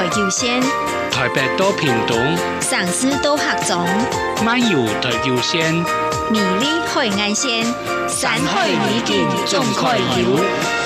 台九线，台北到屏東，上司多客总，漫游台九线，美丽海岸线，山海美景总可游。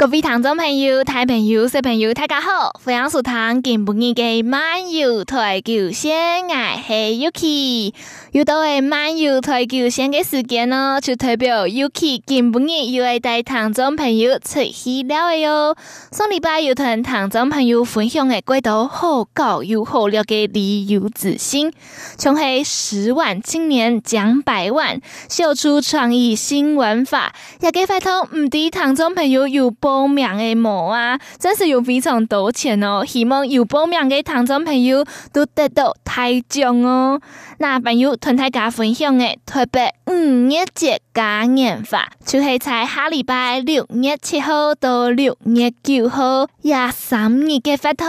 各位听众朋友、大朋友、小朋友，大家好！欢迎收听今晡日嘅漫游台九线，我是 Yuki。又到诶漫游台九线嘅时间咯，就代表 Yuki 今晡日又会带听众朋友出去了哟。上礼拜又同听众朋友分享嘅几道好高又好料嘅旅游资讯，从系十万青年奖百万，秀出创意新玩法，也给发通唔啲听众朋友有报名嘅冇啊，真是有非常多钱哦！希望有报名的听众朋友都得到大奖哦。那朋友同大家分享的特别五月节嘉年华，就系在下礼拜六月七号到六月九号廿三日嘅发通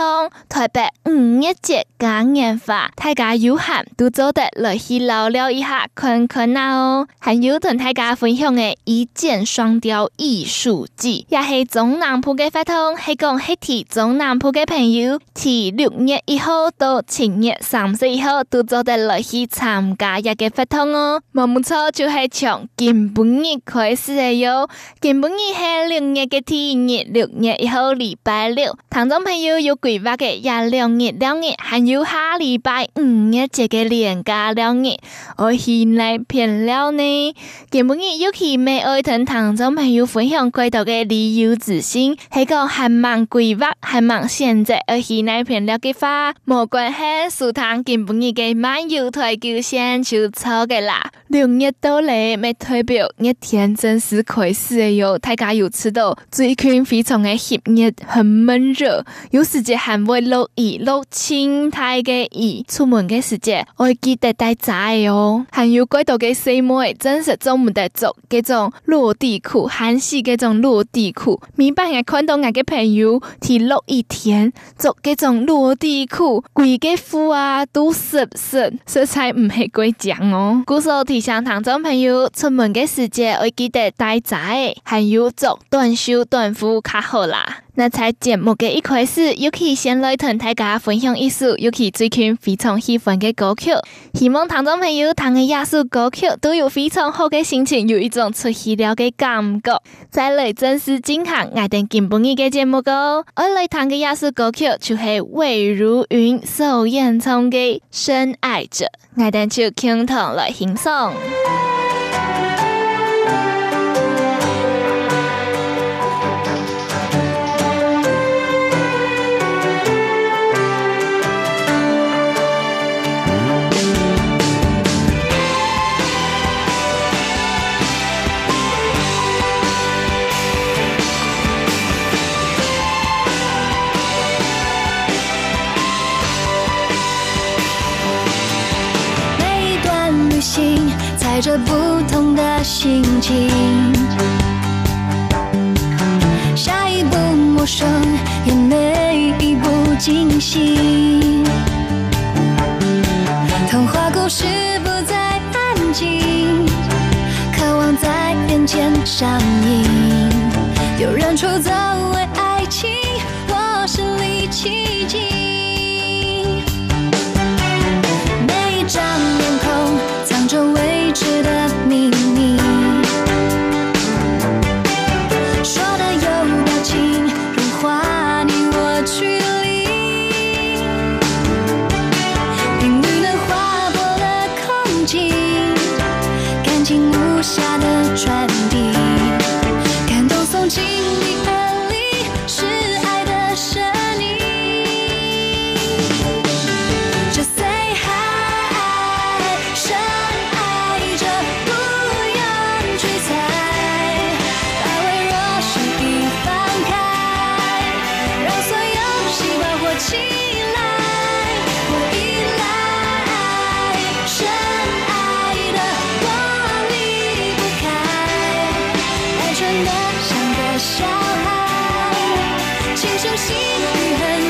特别五月节嘉年华，大家有闲都做得来去聊聊一下看看啦哦。还有同大家分享嘅一箭双雕艺术季，也系。中南部嘅发通系讲系提中南部嘅朋友，提六月一号到七月三十一号都做得来去参加一个发通哦。冇错，就系从今本日开始嘅哟。今本日系六月嘅第二日，六月一号礼拜六。听众朋友有规划嘅廿两日两日，还有下礼拜五日节嘅连假两日，我先来片了呢。今本日尤其每爱同听众朋友分享轨道嘅旅游。自信系个还蛮规划，还蛮现在而且那片了嘅话，冇关系，苏糖今晡日嘅漫游台九线就错嘅啦。六月到嚟，没代表一天真是开始嘅哟。大家有知道最近非常的炎热，很闷热，有时间还会落雨，落青苔嘅雨。出门嘅时节，我记得带遮哦。还有几多嘅细妹，真是做唔得做，嗰种落地裤，韩系嗰种落地裤。每班也看到我嘅朋友提落一天做这种落地裤，贵个裤啊都湿湿，色彩唔系贵讲哦。故说提醒听众朋友出门嘅时节，要记得带遮，还有做短袖短裤较好啦。那在节目嘅一开始，尤其先来同大家分享一首尤其最近非常喜欢嘅歌曲，希望听众朋友听嘅亚首歌曲都有非常好嘅心情，有一种出戏了嘅感觉。再来正式进行爱听今晡日嘅节目歌，我来听嘅亚首歌曲就系魏如云所演唱嘅《深爱着》，爱听就倾听来欣赏。着不同的心情，下一步陌生，也每一步惊喜。童话故事不再安静，渴望在眼前上映。有人出走心很爱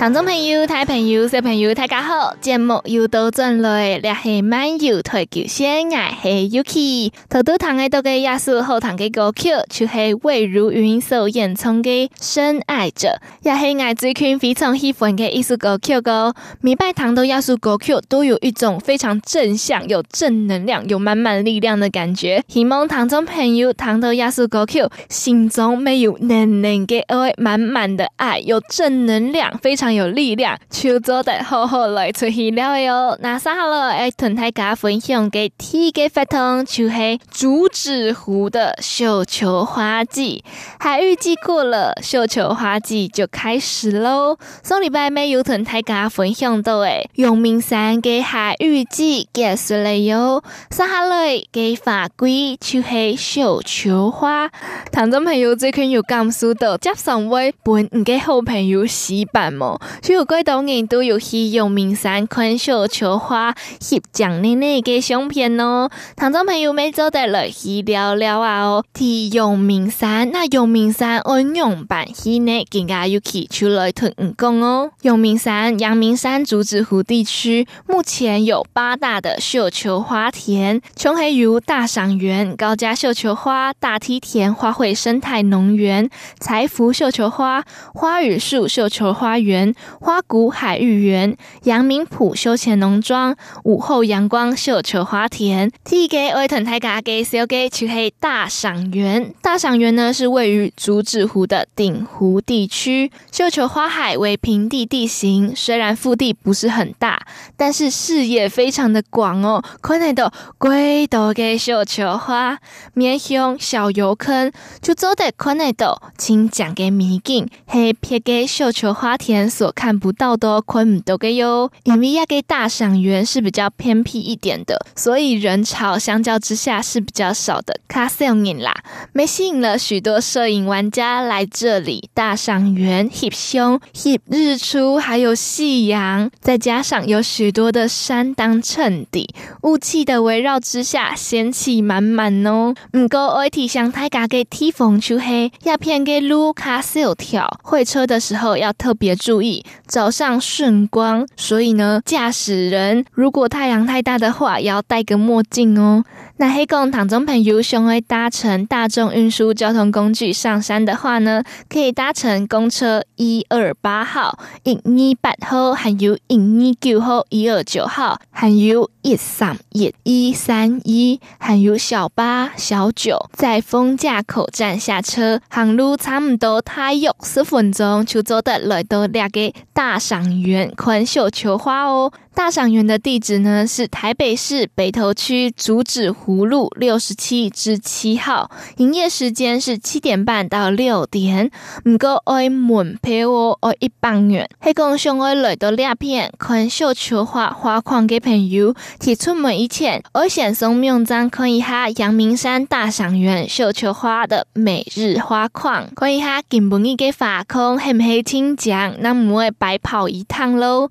听众朋友、大朋友、小朋友，大家好！节目又到转来，我是漫游台球线，我是 Yuki。头都弹的都个亚叔后弹的歌曲，就是魏如云所演唱的《深爱着》，也是我最近非常喜欢的一首歌曲哦。每摆弹到亚叔歌曲，都有一种非常正向、有正能量、有满满力量的感觉。希望听众朋友弹到亚叔歌曲，心中没有冷冷的爱，满满的爱，有正能量，非常。有力量，就做得好好来出去了哟。那接下来要同大家分享给第一个活动，就是竹子湖的绣球花季。还预计过了，绣球花季就开始喽。上礼拜没有同大家分享到诶，阳明山嘅海芋季结束了哟。接下来嘅法规就是绣球花。听众朋友最近有感受到接上位本唔嘅好朋友洗版么？所以有几多人都有去阳明山看绣球花翕奖的那个相片哦。听众朋友们做得来去聊聊啊哦。提阳明山，那阳明山安阳版去呢，更加有去出来同你讲哦。阳明山、阳明山竹子湖地区目前有八大的绣球花田，从黑如大赏园、高家绣球花、大梯田花卉生态农园、财福绣球花、花语树绣球花园。花谷海芋园、阳明浦休闲农庄、午后阳光绣球花田，第一个爱同大家介绍的就是大赏园。大赏园呢是位于竹子湖的顶湖地区，绣球花海为平地地形，虽然腹地不是很大，但是视野非常的广哦。看得到几多个绣球花，面向小油坑就走得看得到清江的美景，黑撇个绣球花田。所看不到的，看不到的哟。因为那个大赏园是比较偏僻一点的，所以人潮相较之下是比较少的。卡少人啦，没吸引了许多摄影玩家来这里大赏园翕相、翕日出，还有夕阳。再加上有许多的山当衬底，雾气的围绕之下，仙气满满哦。不过我提醒大家的提防出黑，亚片的路卡少条，会车的时候要特别注意。上顺光，所以呢，驾驶人如果太阳太大的话，也要戴个墨镜哦。那黑工听众朋友想要搭乘大众运输交通工具上山的话呢，可以搭乘公车一二八号、一二八号，还有一二九号、一二九号，还有一三一、一三一，还有小八、小九，在丰架口站下车，行路差不多大约十分钟就走得来到两个大赏园看绣球花哦。大赏园的地址呢是台北市北投区竹子湖路六十七至七号，营业时间是七点半到六点。不过爱门陪我，爱一百元。还讲想爱来到两片看绣球花花况的朋友，提出门以前，我先送名章看一下阳明山大赏园绣球花的每日花况，看一下今晡日的花况系唔系清江，那唔会白跑一趟喽。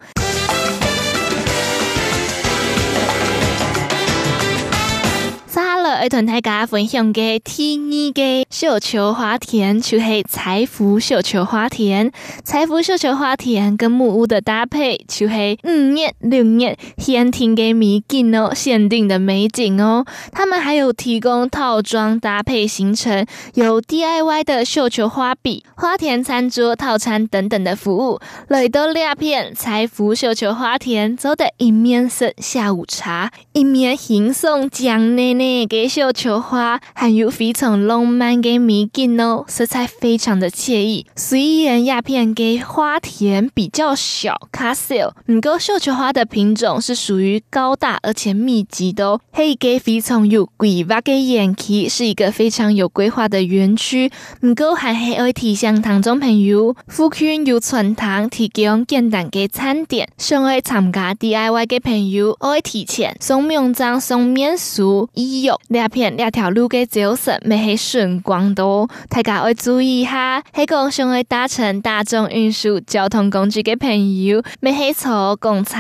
要同大家分享嘅第二个绣球花田，就系财福绣球花田。财福绣球花田跟木屋的搭配，就系五月六月限定嘅美景哦，限定的美景哦。他们还有提供套装搭配行程，有 DIY 的绣球花笔、花田餐桌套餐等等的服务。来到两片财福绣球花田，走的一面是下午茶，一面欣赏江奶奶给绣球花，还有非常浪漫的美景哦，色彩非常的惬意。虽然鸦片给花田比较小，卡小，不过绣球花的品种是属于高大而且密集的哦，还给非常有规划的园区，是一个非常有规划的园区。不过还还会提醒听众朋友，附近有全堂提供简单的餐点，想要参加 DIY 的朋友，我会提前送名章、送面书、医药两片两条路的走势，没系顺光的，大家要注意一下。系讲想要搭乘大众运输交通工具的朋友，没系坐公车，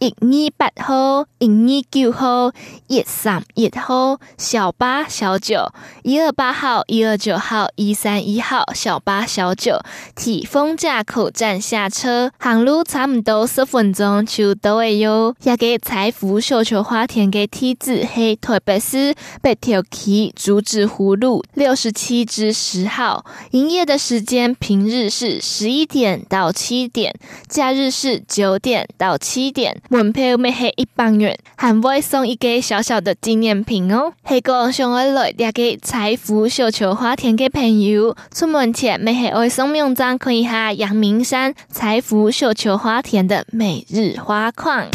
一二八号、一二九号、一三一号小八小九、一二八号、一二九号、一三一号小八小九，提丰架口站下车，行路差不多十分钟就到诶哟。也给财富绣球花田的地址系台北市北投区竹子湖路六十七至十号。营业的时间平日是十一点到七点，假日是九点到七点。门票每系一百元，还会送一个小小的纪念品哦。系讲想要来了解彩福绣球花田的朋友，出门前每系会送名章，看一下阳明山彩福绣球花田的每日花况。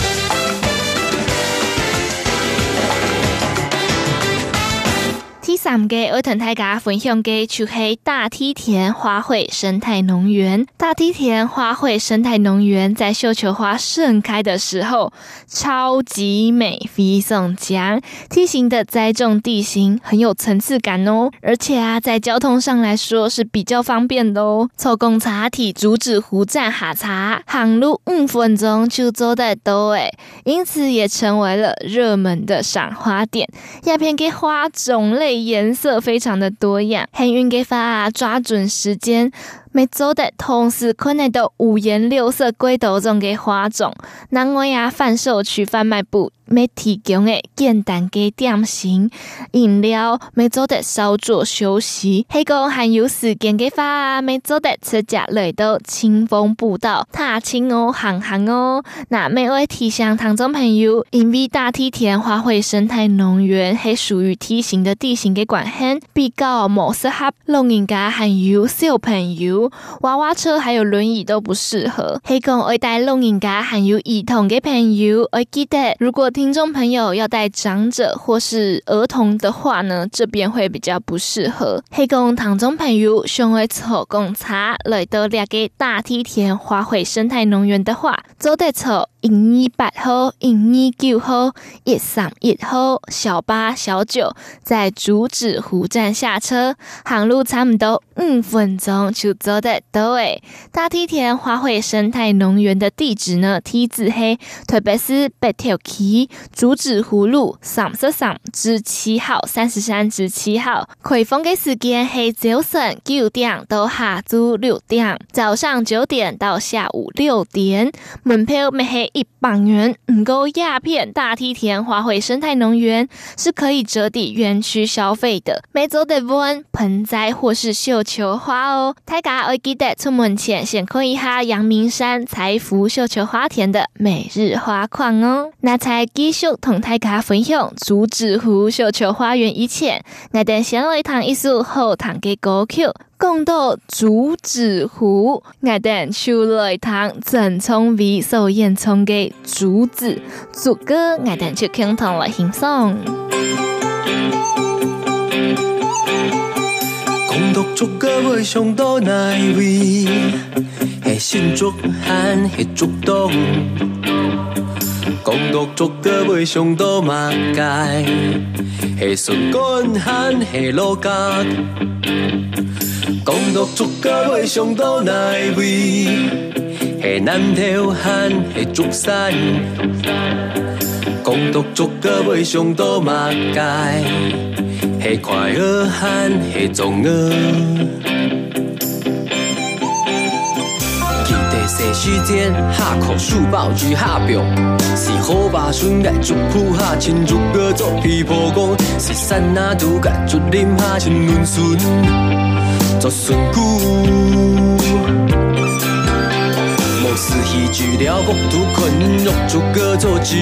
三个我同大家分享的就是大梯田花卉生态农园。大梯田花卉生态农园在绣球花盛开的时候，超级美，非常强。梯形的栽种地形很有层次感哦，而且啊，在交通上来说是比较方便的哦。从公车体竹子湖站下车，行路五分钟就走得到诶，因此也成为了热门的赏花点。鸦片给花种类。颜色非常的多样，很运给法抓准时间。每周的同时，可能都五颜六色、贵多种的花种。那我呀，贩售区贩卖部每提供的简单的点心、饮料，每周的稍作休息。黑工还有时间的话，每周的车架来到清风步道踏青哦，行行哦。那每位提醒听众朋友，因为大梯田花卉生态农园系属于梯形的地形的关系，比较冇适合老人家还有小朋友。娃娃车还有轮椅都不适合。黑工爱带老人家还有儿童的朋友，我记得如果听众朋友要带长者或是儿童的话呢，这边会比较不适合。黑工唐中朋友想要坐公车来到两个大梯田花卉生态农园的话，走得坐。一二八号、一二九号、一三一号小八、小九，在竹子湖站下车，航路差不多五分钟就走得到。诶，大梯田花卉生态农园的地址呢？梯字黑台北市北投区竹子湖路三十三至七号，三十三至七号。开放的时间是早上九点到下昼六点，早上九点到下午六点。门票没系。一百元，唔够鸦片大梯田花卉生态农园是可以折抵园区消费的。每周的温盆栽或是绣球花哦，大家要记得出门前先看一下阳明山财富绣球花田的每日花况哦。那才继续同大家分享竹子湖绣球花园一切，我等先来一趟一首好听的歌曲。讲到竹子湖，我等出来听郑聪伟所演唱的竹子，竹歌，我等就共同来欣赏。讲到竹歌会想到哪位？系新竹还是竹东？讲到竹歌会想到马街？系笋干还是芦柑？讲到竹歌会想到哪位？嘿南条汉，嘿竹山，讲独竹歌袂上倒马街，嘿快乐汉，嘿中儿。细时间下课书包举下表，是好把孙来祝福下亲族个做皮婆公，是山那杜个竹林下亲邻孙做孙姑。是戏剧了木土困用竹个做剧，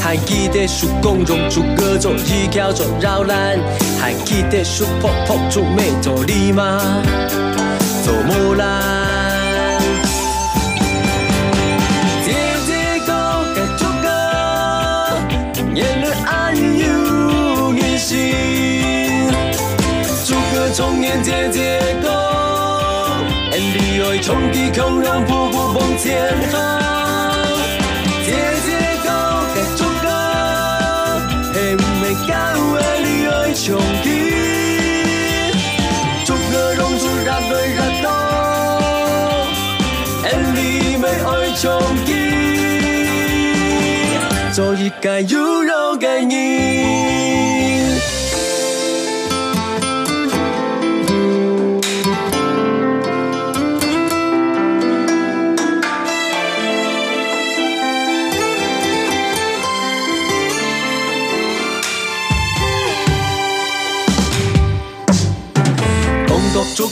还记得叔公用竹个做衣桥做绕栏，还记得叔婆婆做妹做礼妈做木兰。重演姐姐歌，恩利爱冲击空中瀑布往前行。姐姐歌该做歌，嘿没干为你爱冲击，做歌融出热泪热动，恩利没爱冲击，做一个有肉的你。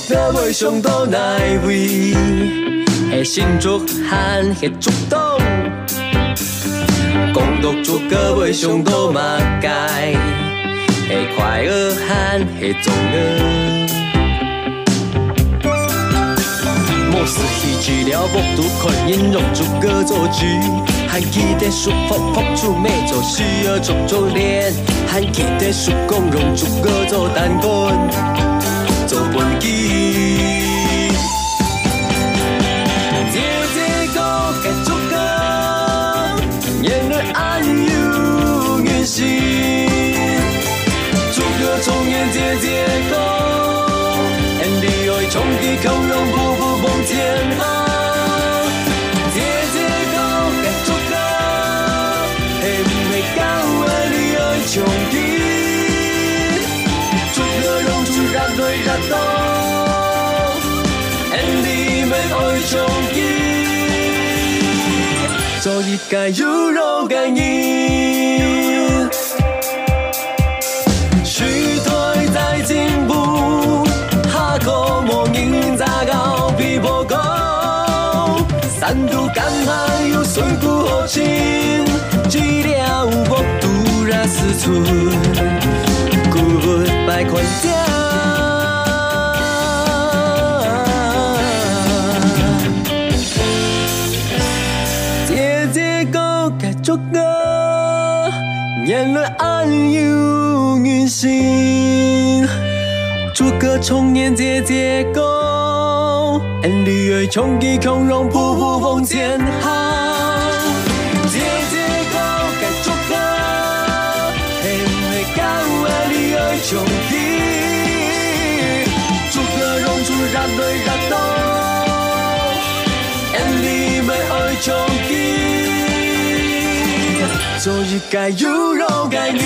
竹歌未上到哪位？会新竹汉会竹东，讲独竹歌未上到马街，会快乐汉会中儿。莫是戏剧了木独困音用竹歌做主，还记得叔婆婆做妹做需要做做练，还记得叔公用竹歌做弹棍。做本机，演姐姐歌，眼泪爱冲击口容步步往前行。姐姐歌该做歌，嘿没干为你爱冲击，做歌融出热泪热。做一个有肉的你，时代在三度感慨又随故后情，寂寥无度然思春，古百款调。眼泪暗涌运行，逐个重演姐姐歌，恩侣爱冲击空容瀑布往前行。姐姐歌该逐个，嘿嘿敢为你爱冲击，逐个融出热泪热动，恩侣没爱冲击。做一个有肉的你，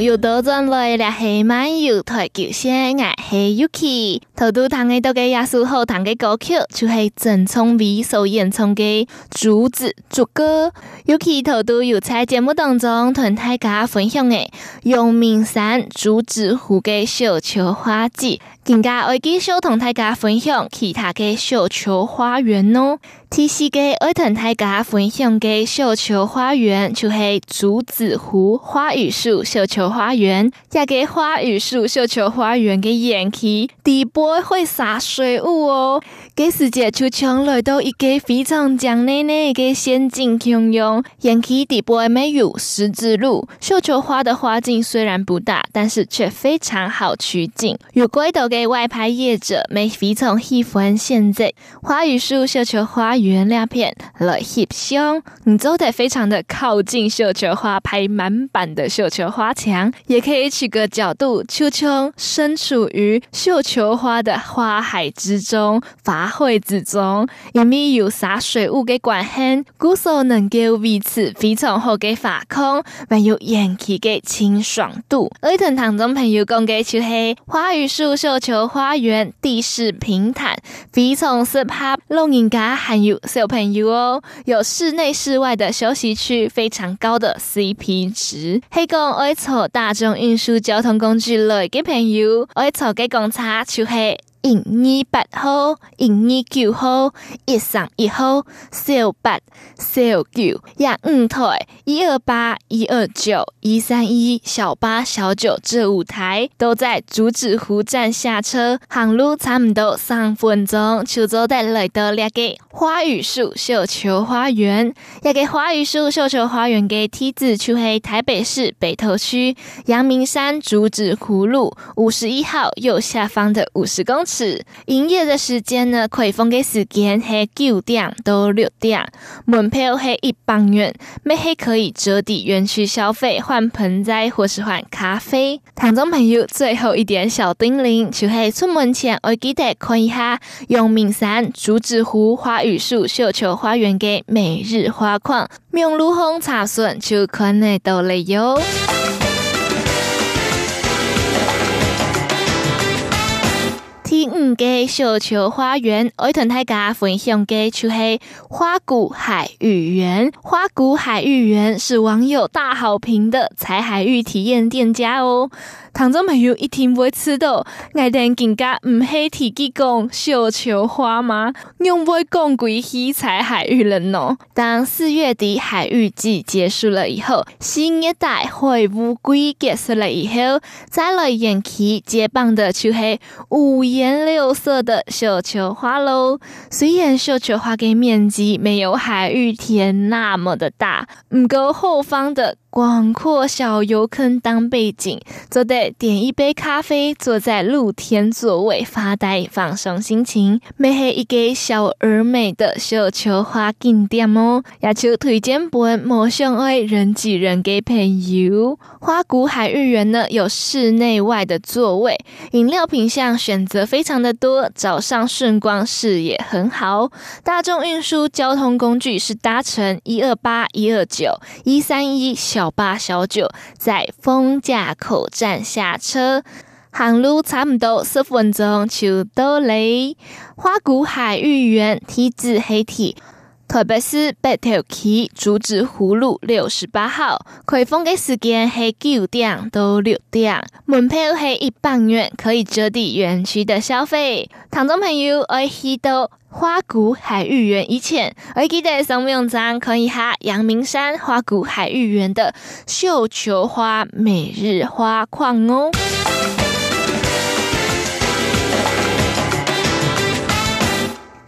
又到转来了，系漫游台球线，我系 Yuki。头都弹嘅多个亚叔好弹嘅歌曲，就系郑聪伟所演唱嘅《竹子竹歌》。尤其头都有在节目当中同大家分享嘅阳明山竹子湖嘅小球花季，更加会继续同大家分享其他嘅小球花园哦。第四个爱同大家分享的绣球花园，就是竹子湖花语树绣球花园。这个花语树绣球花园的园区，底部会洒水雾哦。给世界就像来到一个非常江内内的仙境丛用。园区底部没有十字路，绣球花的花径虽然不大，但是却非常好取景。有轨道的外拍业者，没非常喜欢现在花语树绣球花园。原料片来翕相，你都得非常的靠近绣球花，拍满版的绣球花墙，也可以取个角度，秋秋身处于绣球花的花海之中，花卉之中，因为有洒水雾的关系，故所能够维持非常好的花况，还有园区的清爽度。而同听众朋友讲给就是花语树绣球花园地势平坦，非常适合老人家还有小朋友哦，有室内室外的休息区，非常高的 CP 值。还讲爱坐大众运输交通工具来的朋友，爱坐给公车就是。零二八号、零二九号、一三一号、小八、小九、廿五台、一二八、一二九、一三一、小八、小九这五台都在竹子湖站下车，行路差不多三分钟，就走得来到那个花语树绣球花园。那个花语树绣球花园的梯子就是台北市北投区阳明山竹子湖路五十一号右下方的五十公尺。是营业的时间呢？开放的时间是九点到六点，门票是一百元，每黑可以折抵园区消费，换盆栽或是换咖啡。听众朋友，最后一点小叮咛，就是出门前要记得看一下阳明山竹子湖花语树绣球花园的每日花况，明路红茶笋就可能到了哟。第五个绣球花园，爱同大家分享的就是花谷海芋园。花谷海芋园是网友大好评的采海芋体验店家哦。听众朋友一定会知道，爱等更加唔系提起讲绣球花吗？用不会讲归去采海芋了呢？当四月底海芋季结束了以后，新一代会乌龟结束了以后，再来延期接棒的就系五颜六色的绣球花喽。虽然绣球花的面积没有海芋田那么的大，不够后方的。广阔小油坑当背景，坐得点一杯咖啡，坐在露天座位发呆放松心情，美黑一个小而美的绣球花景点哦。也就推荐本莫相爱人挤人给朋友。花谷海芋园呢，有室内外的座位，饮料品项选择非常的多，早上顺光视野很好。大众运输交通工具是搭乘一二八、一二九、一三一小。小八、小九在丰架口站下车，行路差不多十分钟就到嘞。花谷海芋园梯子黑体，台北市北头区竹子湖路六十八号，开放的时间是九点到六点，门票是一百元，可以折抵园区的消费。听众朋友爱去到。花谷海芋园以前，我记得上面张可以哈阳明山花谷海芋园的绣球花每日花况哦。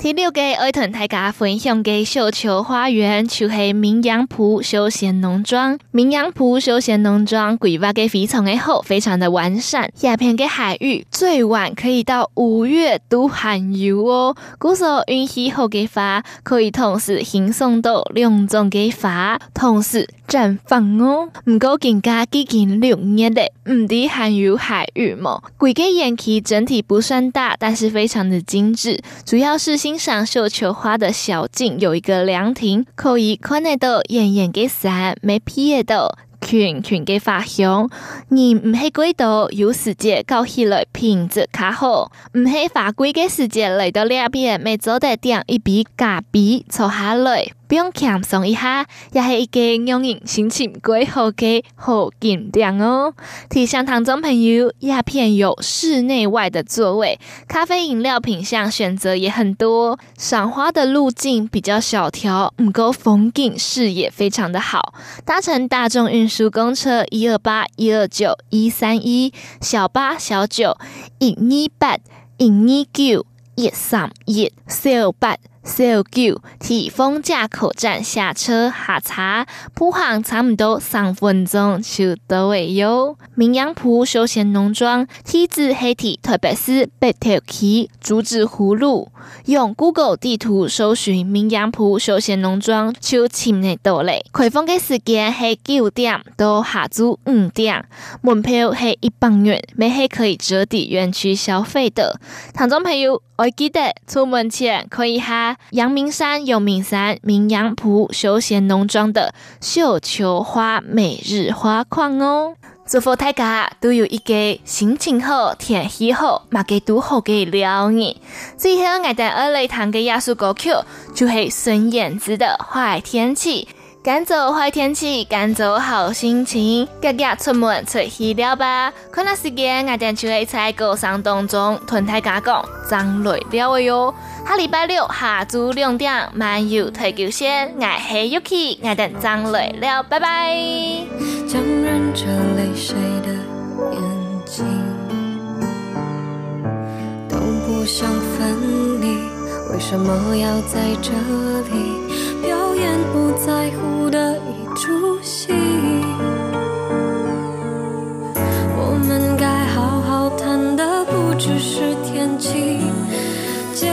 第六个爱同大家分享的绣球花园，就是名扬浦休闲农庄。名扬浦休闲农庄规划的非常的好，非常的完善。下片的海域最晚可以到五月都含有哦。故所运气好的花，可以同时欣赏到两种的花，同时绽放哦。唔过更加接近六月的，唔滴含有海芋么？规个园区整体不算大，但是非常的精致，主要是。欣赏绣球花的小径有一个凉亭，可以看得到艳艳的山，没皮的到群群的花香。你唔系贵到有时间搞起来品质较好，唔系花贵的时间来到两边，没做得点一笔咖啡坐下来。不用轻松一下，也是一个让人心情过好的好景点哦。提醒听众朋友，鸦片有室内外的座位，咖啡饮料品项选择也很多，赏花的路径比较小条，不过风景视野非常的好。搭乘大众运输公车一二八一二九一三一，小八小九一二八一二九一三一，小八。小九，提丰架口站下车下茶，步行差不多三分钟就到位哟。名扬埔休闲农庄，地址系伫台北市北投区竹子葫芦。用 Google 地图搜寻名扬埔休闲农庄，就亲得到嘞。开放的时间是九点到下昼五点，门票是一百元，每系可以折抵园区消费的。听众朋友，我记得出门前可以哈。阳明山、阳明山、名扬埔休闲农庄的绣球花每日花况哦，祝福大家都有一个心情好、天气好、马给都好嘅了年。最后，我带二类堂嘅艺术歌曲就是孙燕姿的《坏天气》。赶走坏天气，赶走好心情，大家出门出去了吧。看那时间，我哋就会在歌声当中同大家讲，张累了的哟。下礼拜六下午两点，漫游台九线，我系 Yuki，我哋张累了，拜拜。强忍着泪水的眼睛都不想分离，为什么要在这里？表演不在乎的一出戏，我们该好好谈的不只是天气，解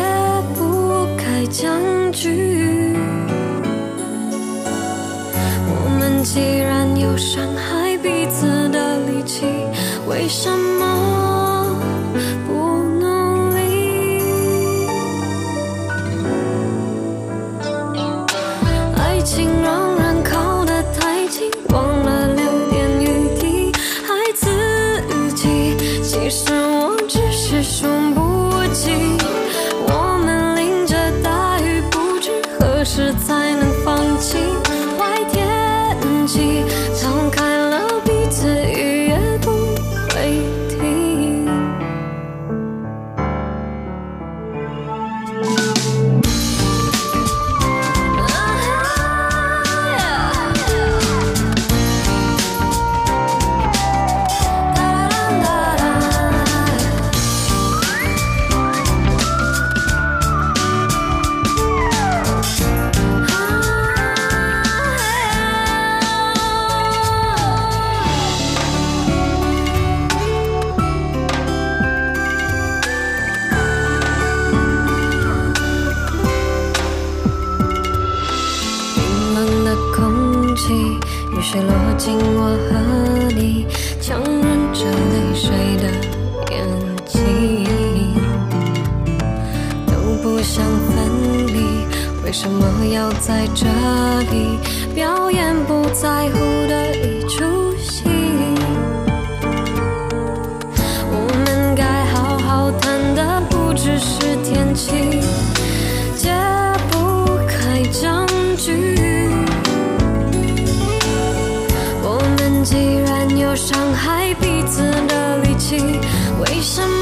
不开僵局。我们既然有伤害彼此的力气，为什么？伤害彼此的力气为什么